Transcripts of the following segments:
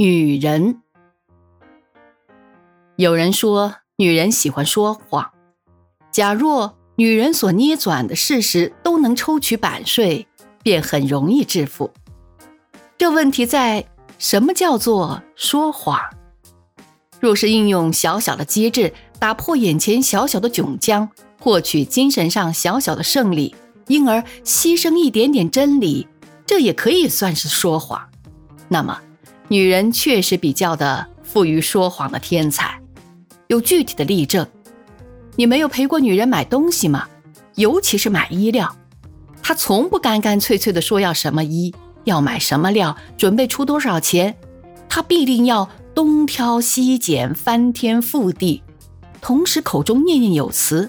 女人。有人说，女人喜欢说谎。假若女人所捏转的事实都能抽取版税，便很容易致富。这问题在什么叫做说谎？若是应用小小的机智，打破眼前小小的窘僵，获取精神上小小的胜利，因而牺牲一点点真理，这也可以算是说谎。那么，女人确实比较的富于说谎的天才，有具体的例证。你没有陪过女人买东西吗？尤其是买衣料，她从不干干脆脆的说要什么衣，要买什么料，准备出多少钱，她必定要。东挑西拣，翻天覆地，同时口中念念有词，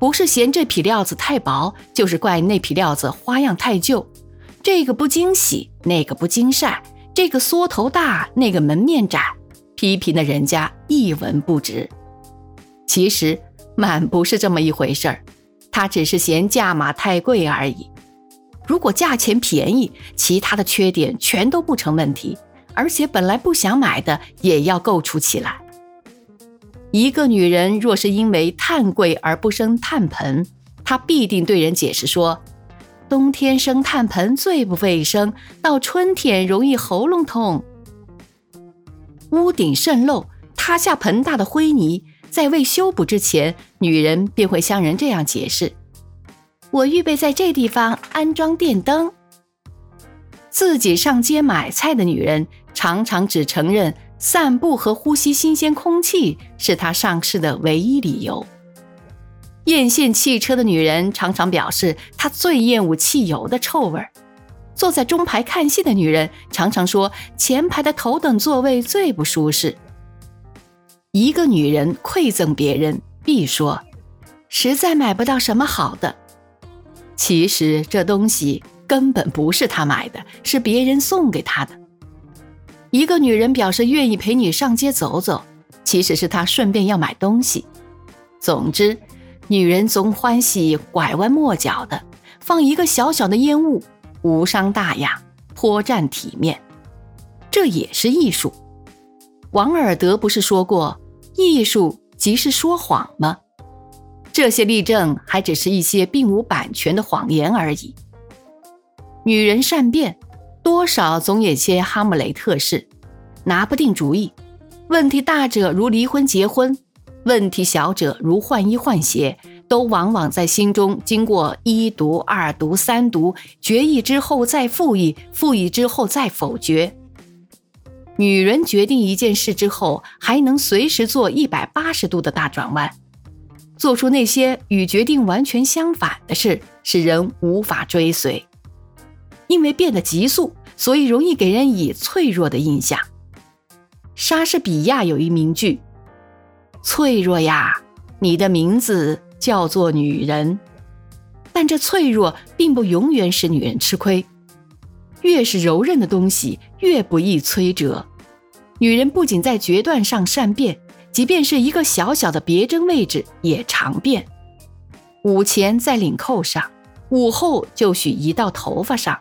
不是嫌这匹料子太薄，就是怪那匹料子花样太旧，这个不经洗，那个不经晒，这个缩头大，那个门面窄，批评的人家一文不值。其实满不是这么一回事儿，他只是嫌价码太贵而已。如果价钱便宜，其他的缺点全都不成问题。而且本来不想买的也要构出起来。一个女人若是因为炭贵而不生炭盆，她必定对人解释说：冬天生炭盆最不卫生，到春天容易喉咙痛。屋顶渗漏，塌下盆大的灰泥，在未修补之前，女人便会向人这样解释：我预备在这地方安装电灯。自己上街买菜的女人。常常只承认散步和呼吸新鲜空气是她上市的唯一理由。艳羡汽车的女人常常表示，她最厌恶汽油的臭味儿。坐在中排看戏的女人常常说，前排的头等座位最不舒适。一个女人馈赠别人，必说，实在买不到什么好的。其实这东西根本不是她买的，是别人送给她的。一个女人表示愿意陪你上街走走，其实是她顺便要买东西。总之，女人总欢喜拐弯抹角的放一个小小的烟雾，无伤大雅，颇占体面。这也是艺术。王尔德不是说过，艺术即是说谎吗？这些例证还只是一些并无版权的谎言而已。女人善变。多少总有些哈姆雷特式，拿不定主意。问题大者如离婚结婚，问题小者如换衣换鞋，都往往在心中经过一读、二读、三读，决议之后再复议，复议之后再否决。女人决定一件事之后，还能随时做一百八十度的大转弯，做出那些与决定完全相反的事，使人无法追随。因为变得急速，所以容易给人以脆弱的印象。莎士比亚有一名句：“脆弱呀，你的名字叫做女人。”但这脆弱并不永远使女人吃亏。越是柔韧的东西，越不易摧折。女人不仅在决断上善变，即便是一个小小的别针位置也常变。午前在领扣上，午后就许移到头发上。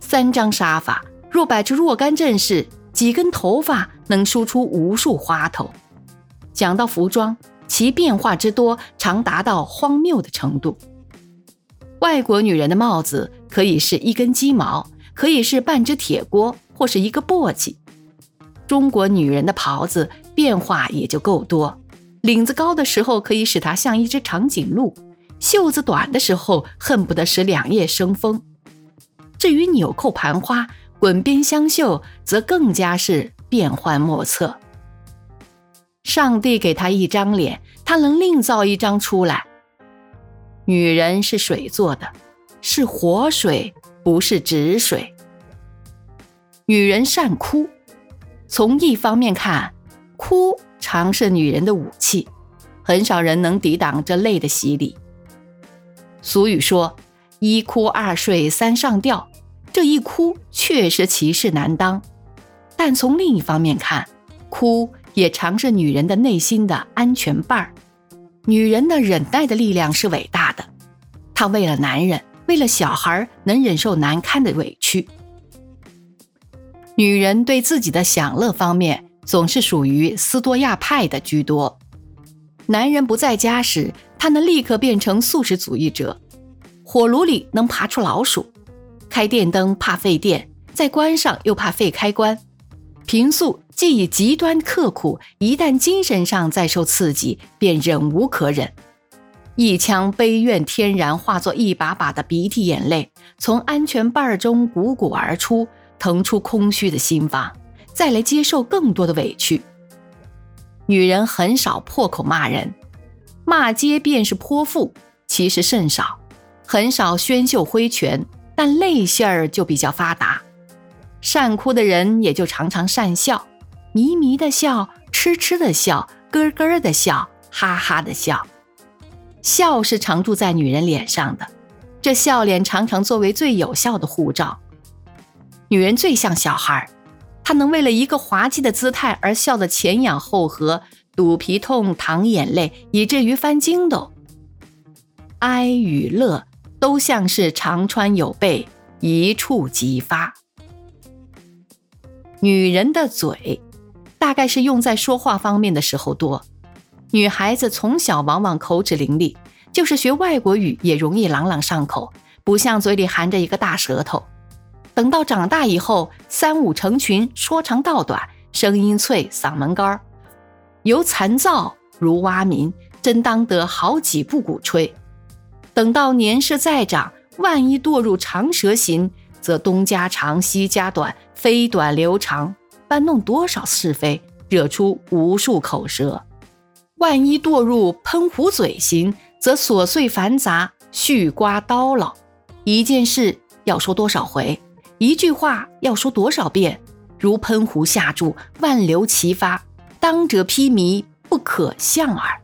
三张沙发若摆出若干阵势，几根头发能梳出无数花头。讲到服装，其变化之多，常达到荒谬的程度。外国女人的帽子可以是一根鸡毛，可以是半只铁锅，或是一个簸箕。中国女人的袍子变化也就够多，领子高的时候可以使它像一只长颈鹿，袖子短的时候恨不得使两叶生风。至于纽扣盘花、滚边香袖，则更加是变幻莫测。上帝给他一张脸，他能另造一张出来。女人是水做的，是活水，不是止水。女人善哭，从一方面看，哭常是女人的武器，很少人能抵挡这泪的洗礼。俗语说：“一哭二睡三上吊。”这一哭确实其事难当，但从另一方面看，哭也常是女人的内心的安全伴儿。女人的忍耐的力量是伟大的，她为了男人，为了小孩，能忍受难堪的委屈。女人对自己的享乐方面总是属于斯多亚派的居多。男人不在家时，他能立刻变成素食主义者。火炉里能爬出老鼠，开电灯怕费电，再关上又怕费开关。平素既已极端刻苦，一旦精神上再受刺激，便忍无可忍。一腔悲怨天然化作一把把的鼻涕眼泪，从安全瓣中汩汩而出，腾出空虚的心房，再来接受更多的委屈。女人很少破口骂人，骂街便是泼妇，其实甚少。很少宣袖挥拳，但泪腺儿就比较发达。善哭的人也就常常善笑，迷迷的笑，痴痴的笑，咯咯的笑，哈哈的笑。笑是常驻在女人脸上的，这笑脸常常作为最有效的护照。女人最像小孩，她能为了一个滑稽的姿态而笑得前仰后合，肚皮痛，淌眼泪，以至于翻筋斗。哀与乐都像是长川有备，一触即发。女人的嘴，大概是用在说话方面的时候多。女孩子从小往往口齿伶俐，就是学外国语也容易朗朗上口，不像嘴里含着一个大舌头。等到长大以后，三五成群，说长道短，声音脆，嗓门干儿，由残噪如蛙鸣，真当得好几部鼓吹。等到年事再长，万一堕入长舌型。则东家长西家短，飞短流长，搬弄多少是非，惹出无数口舌；万一堕入喷壶嘴型，则琐碎繁杂，絮刮叨唠。一件事要说多少回，一句话要说多少遍，如喷壶下注，万流齐发，当者披靡，不可向耳。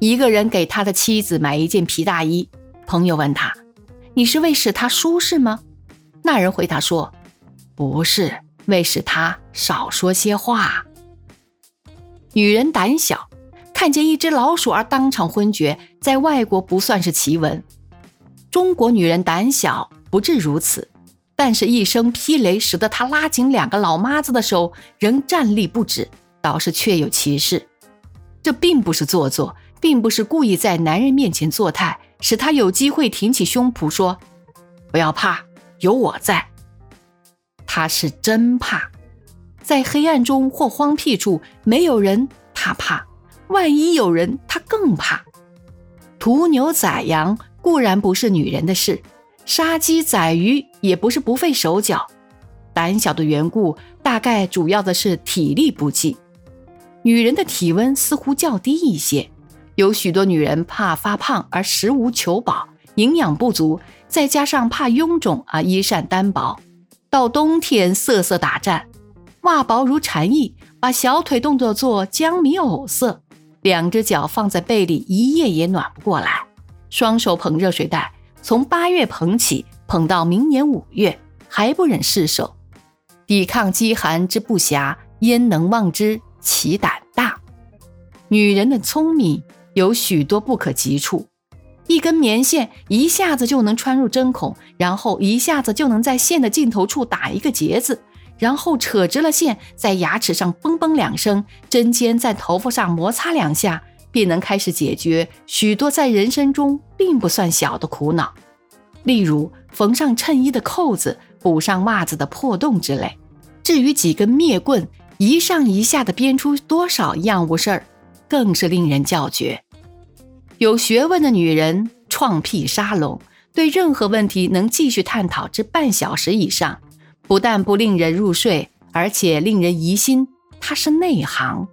一个人给他的妻子买一件皮大衣，朋友问他：“你是为使他舒适吗？”那人回答说：“不是，为使他少说些话。”女人胆小，看见一只老鼠而当场昏厥，在外国不算是奇闻。中国女人胆小不至如此，但是一声劈雷使得她拉紧两个老妈子的手，仍站立不止，倒是确有其事。这并不是做作，并不是故意在男人面前作态，使他有机会挺起胸脯说：“不要怕。”有我在，他是真怕，在黑暗中或荒僻处没有人，他怕；万一有人，他更怕。屠牛宰羊固然不是女人的事，杀鸡宰鱼也不是不费手脚。胆小的缘故，大概主要的是体力不济。女人的体温似乎较低一些，有许多女人怕发胖而食无求饱。营养不足，再加上怕臃肿而衣衫单薄，到冬天瑟瑟打颤，袜薄如蝉翼，把小腿动作做江米藕色，两只脚放在被里一夜也暖不过来，双手捧热水袋，从八月捧起，捧到明年五月还不忍释手，抵抗饥寒之不暇，焉能望之其胆大？女人的聪明有许多不可及处。一根棉线一下子就能穿入针孔，然后一下子就能在线的尽头处打一个结子，然后扯直了线，在牙齿上嘣嘣两声，针尖在头发上摩擦两下，便能开始解决许多在人生中并不算小的苦恼，例如缝上衬衣的扣子、补上袜子的破洞之类。至于几根灭棍一上一下的编出多少样物事儿，更是令人叫绝。有学问的女人创辟沙龙，对任何问题能继续探讨至半小时以上，不但不令人入睡，而且令人疑心她是内行。